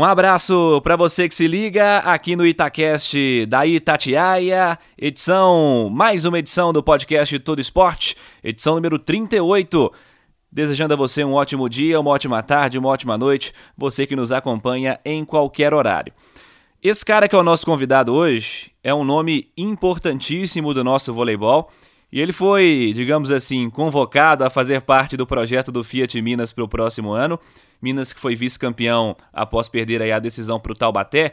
Um abraço para você que se liga aqui no Itacast da Itatiaia, edição, mais uma edição do podcast Todo Esporte, edição número 38. Desejando a você um ótimo dia, uma ótima tarde, uma ótima noite, você que nos acompanha em qualquer horário. Esse cara que é o nosso convidado hoje é um nome importantíssimo do nosso voleibol e ele foi, digamos assim, convocado a fazer parte do projeto do Fiat Minas para o próximo ano. Minas que foi vice-campeão após perder aí a decisão para o Taubaté.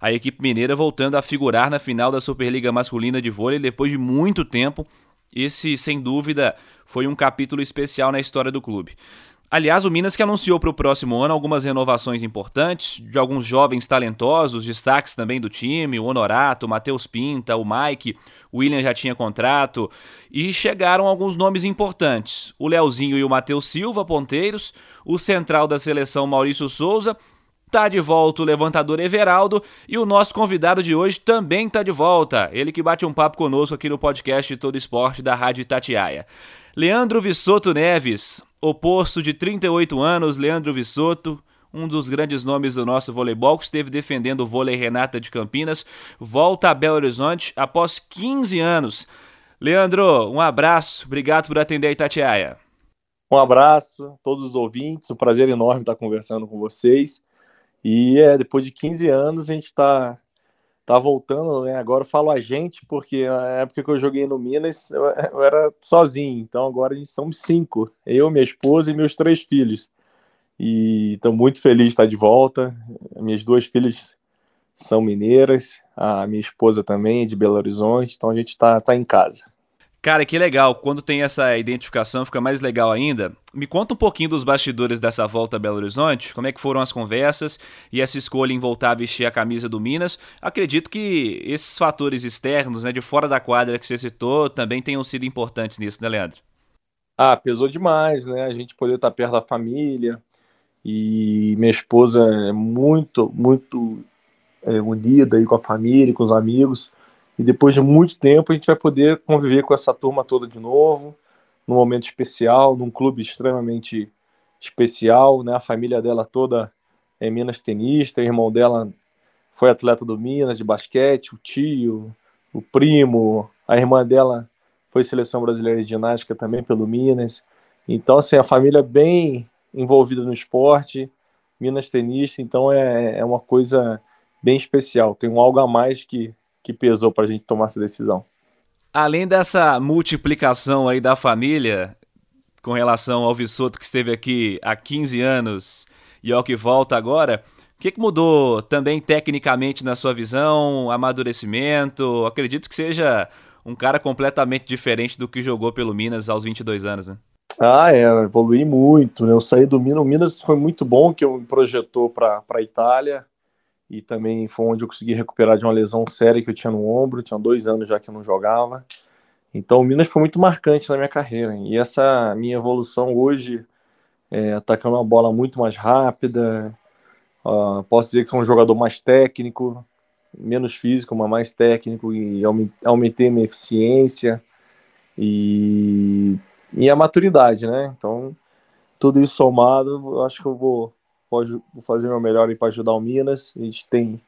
A equipe mineira voltando a figurar na final da Superliga Masculina de Vôlei depois de muito tempo. Esse, sem dúvida, foi um capítulo especial na história do clube. Aliás, o Minas que anunciou para o próximo ano algumas renovações importantes de alguns jovens talentosos, destaques também do time, o Honorato, o Matheus Pinta, o Mike, o William já tinha contrato, e chegaram alguns nomes importantes. O Leozinho e o Matheus Silva, ponteiros, o central da seleção Maurício Souza, tá de volta o levantador Everaldo e o nosso convidado de hoje também tá de volta. Ele que bate um papo conosco aqui no podcast Todo Esporte da Rádio Itatiaia. Leandro Vissoto Neves, oposto de 38 anos, Leandro Vissoto, um dos grandes nomes do nosso voleibol, que esteve defendendo o vôlei Renata de Campinas, volta a Belo Horizonte após 15 anos. Leandro, um abraço, obrigado por atender a Itatiaia. Um abraço a todos os ouvintes, um prazer enorme estar conversando com vocês. E é, depois de 15 anos a gente está tá voltando, né? Agora eu falo a gente, porque na época que eu joguei no Minas, eu, eu era sozinho. Então agora a gente somos cinco. Eu, minha esposa e meus três filhos. E estou muito feliz de estar de volta. Minhas duas filhas são mineiras, a minha esposa também é de Belo Horizonte, então a gente está tá em casa. Cara, que legal. Quando tem essa identificação, fica mais legal ainda. Me conta um pouquinho dos bastidores dessa volta a Belo Horizonte. Como é que foram as conversas e essa escolha em voltar a vestir a camisa do Minas? Acredito que esses fatores externos, né, de fora da quadra que você citou, também tenham sido importantes nisso, né, Leandro? Ah, pesou demais, né? A gente poder estar perto da família. E minha esposa é muito, muito é, unida aí com a família, com os amigos e depois de muito tempo a gente vai poder conviver com essa turma toda de novo, num momento especial, num clube extremamente especial, né? A família dela toda é Minas tenista, o irmão dela foi atleta do Minas de basquete, o tio, o primo, a irmã dela foi seleção brasileira de ginástica também pelo Minas. Então, assim, a família bem envolvida no esporte, Minas tenista, então é, é uma coisa bem especial. Tem um algo a mais que que pesou para a gente tomar essa decisão. Além dessa multiplicação aí da família, com relação ao Vissoto que esteve aqui há 15 anos e ao que volta agora, o que, que mudou também tecnicamente na sua visão, amadurecimento? Acredito que seja um cara completamente diferente do que jogou pelo Minas aos 22 anos, né? Ah, é, evoluí muito, né? Eu saí do Minas, o Minas foi muito bom que eu me projetou para a Itália, e também foi onde eu consegui recuperar de uma lesão séria que eu tinha no ombro, tinha dois anos já que eu não jogava. Então o Minas foi muito marcante na minha carreira. E essa minha evolução hoje, é, atacando uma bola muito mais rápida, uh, posso dizer que sou um jogador mais técnico, menos físico, mas mais técnico, e aumentei minha eficiência e, e a maturidade, né? Então, tudo isso somado, eu acho que eu vou vou fazer meu melhor para ajudar o Minas. A gente tem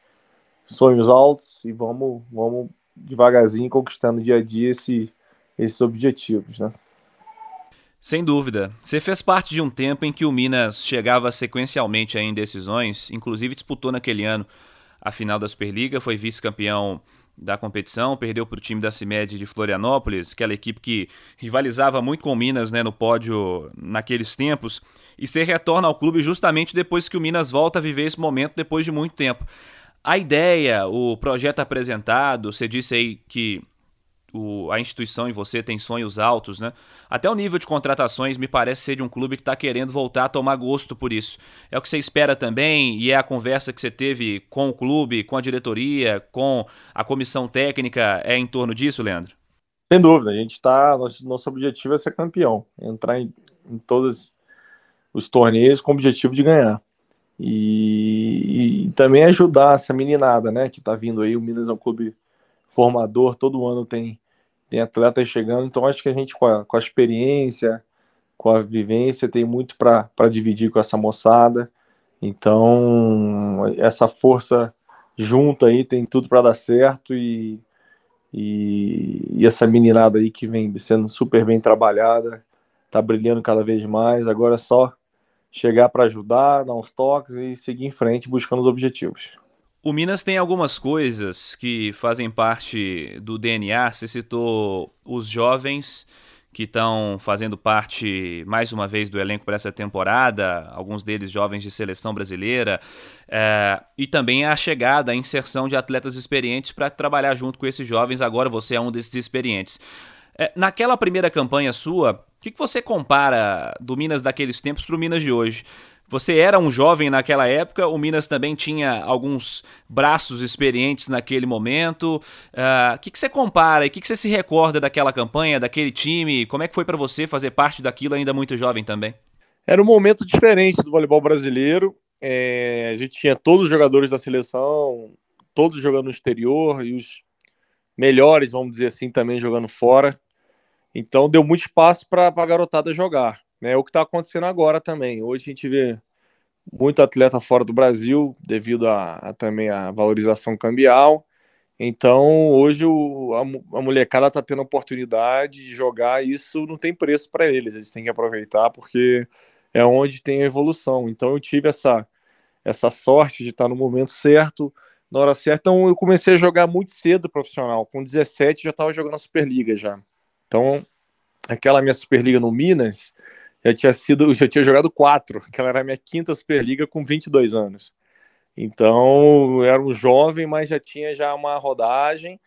sonhos altos e vamos, vamos devagarzinho conquistando dia a dia esse, esses objetivos, né? Sem dúvida. Você fez parte de um tempo em que o Minas chegava sequencialmente em decisões, inclusive disputou naquele ano a final da Superliga, foi vice-campeão da competição, perdeu para o time da CIMED de Florianópolis, aquela equipe que rivalizava muito com o Minas né, no pódio naqueles tempos, e você retorna ao clube justamente depois que o Minas volta a viver esse momento depois de muito tempo. A ideia, o projeto apresentado, você disse aí que o, a instituição e você tem sonhos altos, né? Até o nível de contratações me parece ser de um clube que está querendo voltar a tomar gosto por isso. É o que você espera também e é a conversa que você teve com o clube, com a diretoria, com a comissão técnica, é em torno disso, Leandro? Sem dúvida, a gente está. Nosso, nosso objetivo é ser campeão, entrar em, em todos os torneios com o objetivo de ganhar. E, e, também ajudar essa meninada, né, que está vindo aí. O Minas é um clube formador, todo ano tem, tem atletas chegando, então acho que a gente, com a, com a experiência, com a vivência, tem muito para dividir com essa moçada. Então, essa força junta aí tem tudo para dar certo e, e, e, essa meninada aí que vem sendo super bem trabalhada, tá brilhando cada vez mais. Agora é só chegar para ajudar, dar uns toques e seguir em frente buscando os objetivos. O Minas tem algumas coisas que fazem parte do DNA. Você citou os jovens que estão fazendo parte, mais uma vez, do elenco para essa temporada, alguns deles jovens de seleção brasileira, é, e também a chegada, a inserção de atletas experientes para trabalhar junto com esses jovens. Agora você é um desses experientes. É, naquela primeira campanha sua, o que, que você compara do Minas daqueles tempos para o Minas de hoje? Você era um jovem naquela época, o Minas também tinha alguns braços experientes naquele momento. Uh, o que, que você compara e o que, que você se recorda daquela campanha, daquele time? Como é que foi para você fazer parte daquilo ainda muito jovem também? Era um momento diferente do voleibol brasileiro. É, a gente tinha todos os jogadores da seleção, todos jogando no exterior e os melhores, vamos dizer assim, também jogando fora. Então deu muito espaço para a garotada jogar. Né? O que está acontecendo agora também. Hoje a gente vê muito atleta fora do Brasil devido a, a também a valorização cambial. Então hoje o, a, a molecada está tendo a oportunidade de jogar e isso não tem preço para eles. Eles têm que aproveitar porque é onde tem a evolução. Então eu tive essa essa sorte de estar no momento certo, na hora certa. Então eu comecei a jogar muito cedo profissional. Com 17 já estava jogando a Superliga já. Então aquela minha Superliga no Minas já tinha sido, já tinha jogado quatro, que ela era a minha quinta Superliga com 22 anos. Então, era um jovem, mas já tinha já uma rodagem.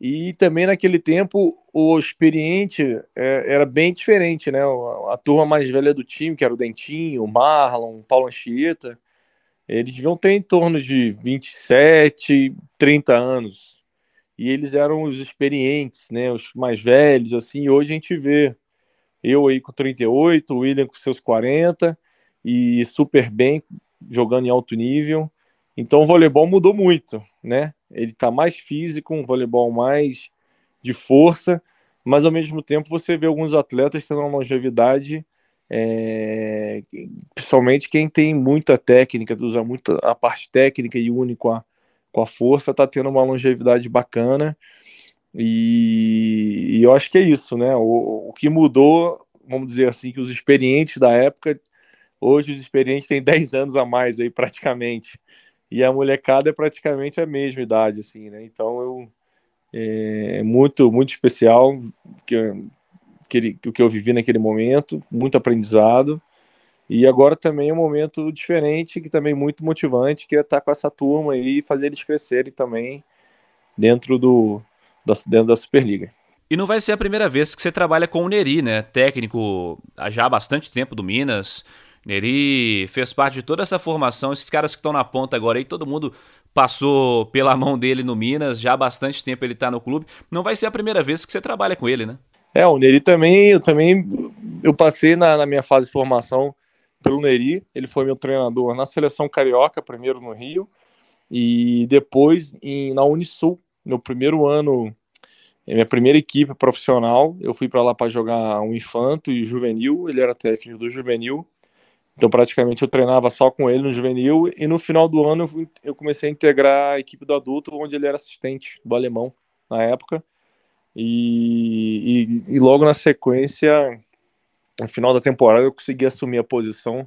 E também naquele tempo o experiente é, era bem diferente, né? A, a, turma mais velha do time, que era o Dentinho, o Marlon, o Paulo Anchieta, eles deviam ter em torno de 27, 30 anos. E eles eram os experientes, né? Os mais velhos, assim. Hoje a gente vê eu aí com 38, o William com seus 40 e super bem jogando em alto nível. Então o voleibol mudou muito, né? Ele está mais físico, um voleibol mais de força, mas ao mesmo tempo você vê alguns atletas tendo uma longevidade, é, principalmente quem tem muita técnica, usa muito a parte técnica e une com a, com a força, está tendo uma longevidade bacana. E, e, eu acho que é isso, né? O, o, que mudou, vamos dizer assim, que os experientes da época, hoje os experientes têm 10 anos a mais aí praticamente. E a molecada é praticamente a mesma idade, assim, né? Então eu é, é muito, muito especial que, que, o que eu vivi naquele momento, muito aprendizado. E agora também é um momento diferente, que também é muito motivante, que é estar com essa turma aí e fazer eles crescerem também dentro do, dentro da Superliga. E não vai ser a primeira vez que você trabalha com o Neri, né? Técnico já há bastante tempo do Minas. Neri fez parte de toda essa formação. Esses caras que estão na ponta agora aí, todo mundo passou pela mão dele no Minas. Já há bastante tempo ele está no clube. Não vai ser a primeira vez que você trabalha com ele, né? É, o Neri também, eu também eu passei na, na minha fase de formação pelo Neri. Ele foi meu treinador na seleção carioca, primeiro no Rio, e depois em, na Unisul, meu primeiro ano é minha primeira equipe profissional. Eu fui para lá para jogar um infanto e juvenil. Ele era técnico do juvenil. Então, praticamente, eu treinava só com ele no juvenil. E no final do ano, eu comecei a integrar a equipe do adulto, onde ele era assistente do alemão na época. E, e, e logo na sequência, no final da temporada, eu consegui assumir a posição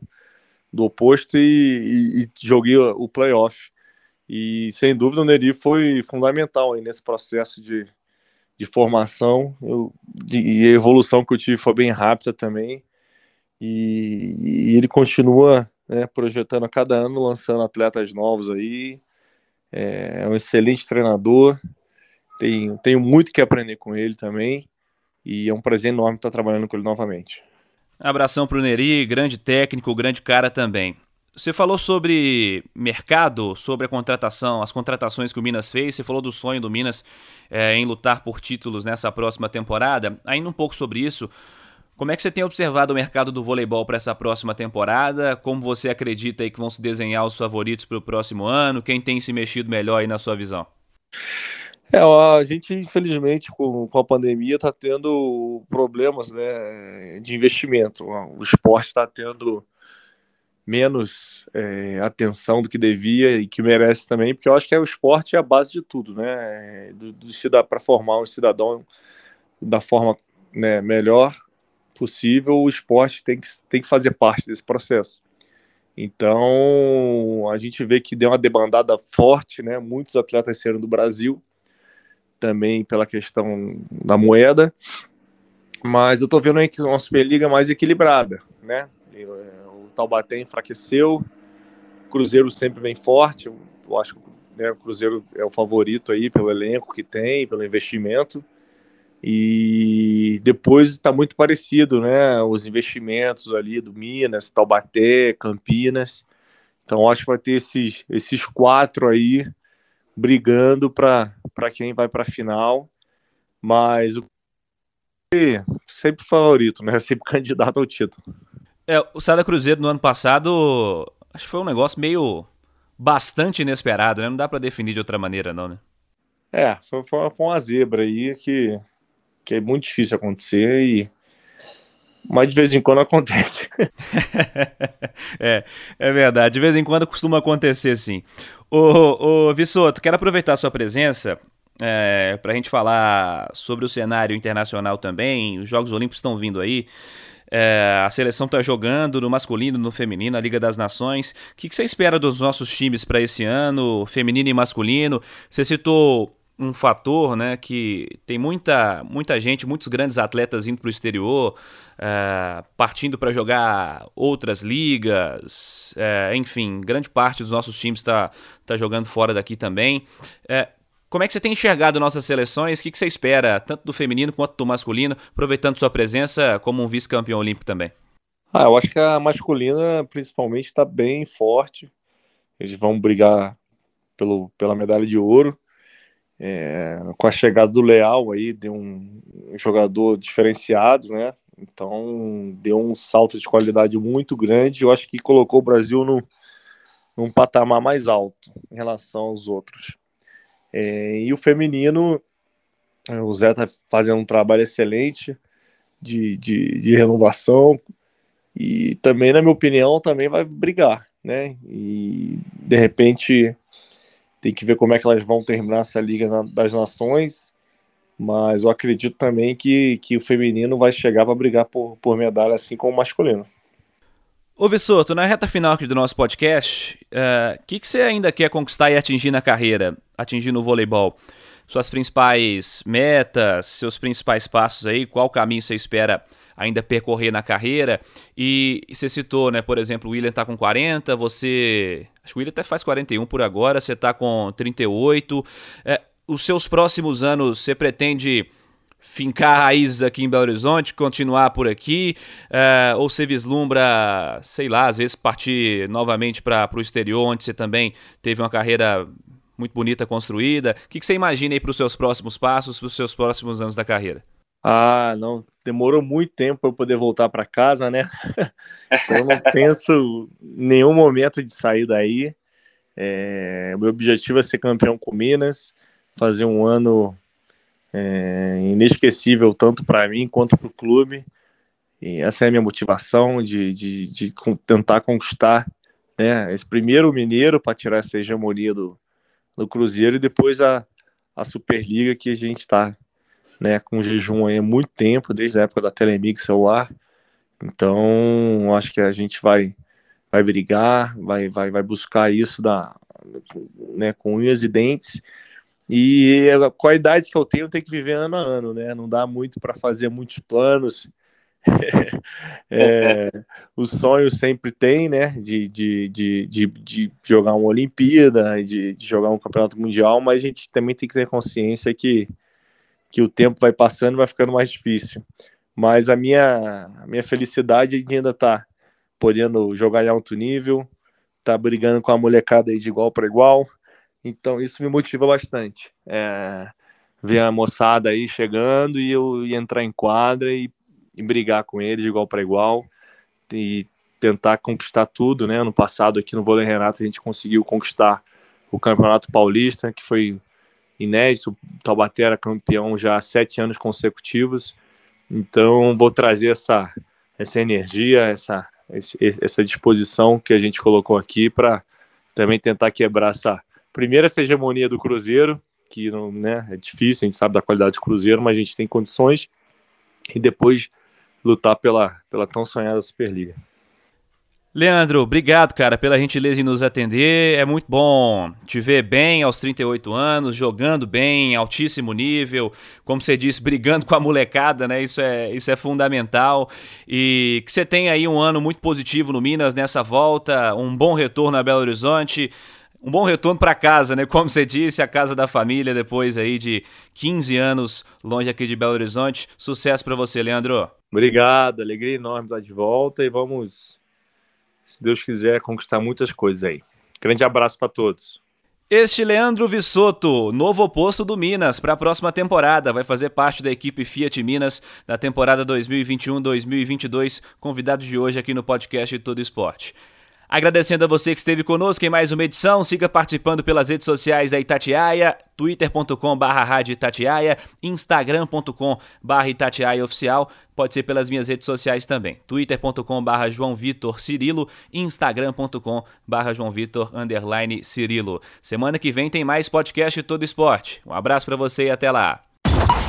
do oposto e, e joguei o playoff. E sem dúvida o Neri foi fundamental nesse processo de, de formação e a evolução que eu tive foi bem rápida também. E, e ele continua né, projetando a cada ano, lançando atletas novos aí. É, é um excelente treinador. Tenho, tenho muito que aprender com ele também. E é um prazer enorme estar trabalhando com ele novamente. Abração para o Neri, grande técnico, grande cara também. Você falou sobre mercado, sobre a contratação, as contratações que o Minas fez. Você falou do sonho do Minas é, em lutar por títulos nessa próxima temporada. Ainda um pouco sobre isso. Como é que você tem observado o mercado do voleibol para essa próxima temporada? Como você acredita aí que vão se desenhar os favoritos para o próximo ano? Quem tem se mexido melhor aí na sua visão? É, a gente, infelizmente, com, com a pandemia, está tendo problemas né, de investimento. O esporte está tendo menos é, atenção do que devia e que merece também, porque eu acho que é o esporte é a base de tudo, né? Do, do para formar um cidadão da forma né, melhor possível, o esporte tem que, tem que fazer parte desse processo. Então, a gente vê que deu uma debandada forte, né? Muitos atletas saíram do Brasil, também pela questão da moeda, mas eu tô vendo aí que uma Superliga mais equilibrada, né? O Taubaté enfraqueceu, Cruzeiro sempre vem forte, eu acho que né, o Cruzeiro é o favorito aí pelo elenco que tem, pelo investimento, e depois está muito parecido, né? Os investimentos ali do Minas, Taubaté, Campinas. Então acho que vai ter esses, esses quatro aí brigando para quem vai para a final. Mas o sempre favorito, né? Sempre candidato ao título. É, o Sada Cruzeiro no ano passado, acho que foi um negócio meio bastante inesperado, né? Não dá para definir de outra maneira, não, né? É, foi, foi uma zebra aí que que é muito difícil acontecer e mas de vez em quando acontece. é, é verdade. De vez em quando costuma acontecer, sim. Ô, ô Vissoto, quero aproveitar a sua presença é, para a gente falar sobre o cenário internacional também. Os Jogos Olímpicos estão vindo aí. É, a seleção está jogando no masculino, no feminino, a Liga das Nações. O que, você espera dos nossos times para esse ano, feminino e masculino? Você citou um fator né, que tem muita, muita gente, muitos grandes atletas indo para o exterior, é, partindo para jogar outras ligas, é, enfim, grande parte dos nossos times está tá jogando fora daqui também. É, como é que você tem enxergado nossas seleções? O que, você espera, tanto do feminino quanto do masculino, aproveitando sua presença como um vice-campeão olímpico também? Ah, eu acho que a masculina, principalmente, está bem forte. Eles vão brigar pelo, pela medalha de ouro. É, com a chegada do Leal aí, deu um, um, jogador diferenciado, né? Então deu um salto de qualidade muito grande. Eu acho que colocou o Brasil no, num patamar mais alto em relação aos outros. É, e o feminino, o Zé tá fazendo um trabalho excelente de, de, de renovação e também, na minha opinião, também vai brigar, né? E de repente tem que ver como é que elas vão terminar essa Liga das Nações. Mas eu acredito também que, que o feminino vai chegar para brigar por, por medalha, assim como o masculino. Ô Vissoto, na reta final aqui do nosso podcast, o uh, eh, que, que você ainda quer conquistar e atingir na carreira, atingir no voleibol? Suas principais metas, seus principais passos aí, qual caminho você espera ainda percorrer na carreira? E você citou, né, por exemplo, o William está com 40, você Acho que o William até faz 41 por agora, você está com 38. É, os seus próximos anos, você pretende fincar raízes aqui em Belo Horizonte, continuar por aqui, é, ou você vislumbra, sei lá, às vezes partir novamente para o exterior, onde você também teve uma carreira muito bonita construída. O que, que você imagina aí para os seus próximos passos, para os seus próximos anos da carreira? Ah, não, demorou muito tempo para eu poder voltar para casa, né? eu não penso nenhum momento de sair daí. É, meu objetivo é ser campeão com Minas, fazer um ano é, inesquecível tanto para mim quanto para o clube. E essa é a minha motivação de, de, de tentar conquistar né, esse primeiro mineiro para tirar essa hegemonia do, do Cruzeiro e depois a, a Superliga que a gente está né, com jejum aí há muito tempo, desde a época da Telemix celular. Então, acho que a gente vai vai brigar, vai vai, vai buscar isso da, né, com unhas e dentes. E com a idade que eu tenho, eu tenho que viver ano a ano, né? Não dá muito para fazer muitos planos. é, o sonho sempre tem, né? De, de, de, de, de jogar uma Olimpíada, de, de jogar um campeonato mundial, mas a gente também tem que ter consciência que que o tempo vai passando vai ficando mais difícil. Mas a minha, a minha felicidade é de ainda tá podendo jogar em alto nível, tá brigando com a molecada aí de igual para igual. Então isso me motiva bastante. É, ver a moçada aí chegando e eu e entrar em quadra e, e brigar com eles de igual para igual e tentar conquistar tudo, né? No passado aqui no Vôlei Renato a gente conseguiu conquistar o Campeonato Paulista, que foi inédito. O Taubaté era campeão já há sete anos consecutivos. Então vou trazer essa essa energia, essa essa disposição que a gente colocou aqui para também tentar quebrar essa primeira essa hegemonia do Cruzeiro, que não, né, é difícil, a gente sabe da qualidade do Cruzeiro, mas a gente tem condições e depois lutar pela, pela tão sonhada Superliga. Leandro, obrigado, cara, pela gentileza em nos atender. É muito bom te ver bem aos 38 anos, jogando bem, altíssimo nível, como você disse, brigando com a molecada, né? Isso é, isso é fundamental. E que você tenha aí um ano muito positivo no Minas nessa volta, um bom retorno a Belo Horizonte. Um bom retorno para casa, né? Como você disse, a casa da família depois aí de 15 anos longe aqui de Belo Horizonte. Sucesso para você, Leandro. Obrigado, alegria enorme estar de volta e vamos se Deus quiser, conquistar muitas coisas aí. Grande abraço para todos. Este Leandro Vissotto, novo oposto do Minas para a próxima temporada, vai fazer parte da equipe Fiat Minas da temporada 2021-2022, convidado de hoje aqui no podcast Todo Esporte. Agradecendo a você que esteve conosco em mais uma edição, siga participando pelas redes sociais da Itatiaia, twitter.com.br rádio Itatiaia, instagram.com.br Itatiaia Oficial, pode ser pelas minhas redes sociais também, twitter.com.br João Vitor Cirilo, instagram.com.br João Vitor underline Cirilo. Semana que vem tem mais podcast Todo Esporte. Um abraço para você e até lá.